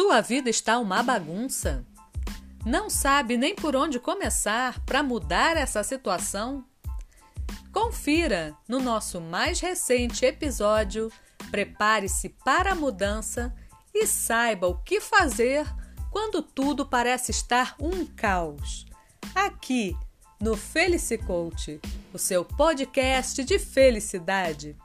Sua vida está uma bagunça? Não sabe nem por onde começar para mudar essa situação? Confira no nosso mais recente episódio Prepare-se para a mudança e saiba o que fazer quando tudo parece estar um caos. Aqui no Felice Coach, o seu podcast de felicidade.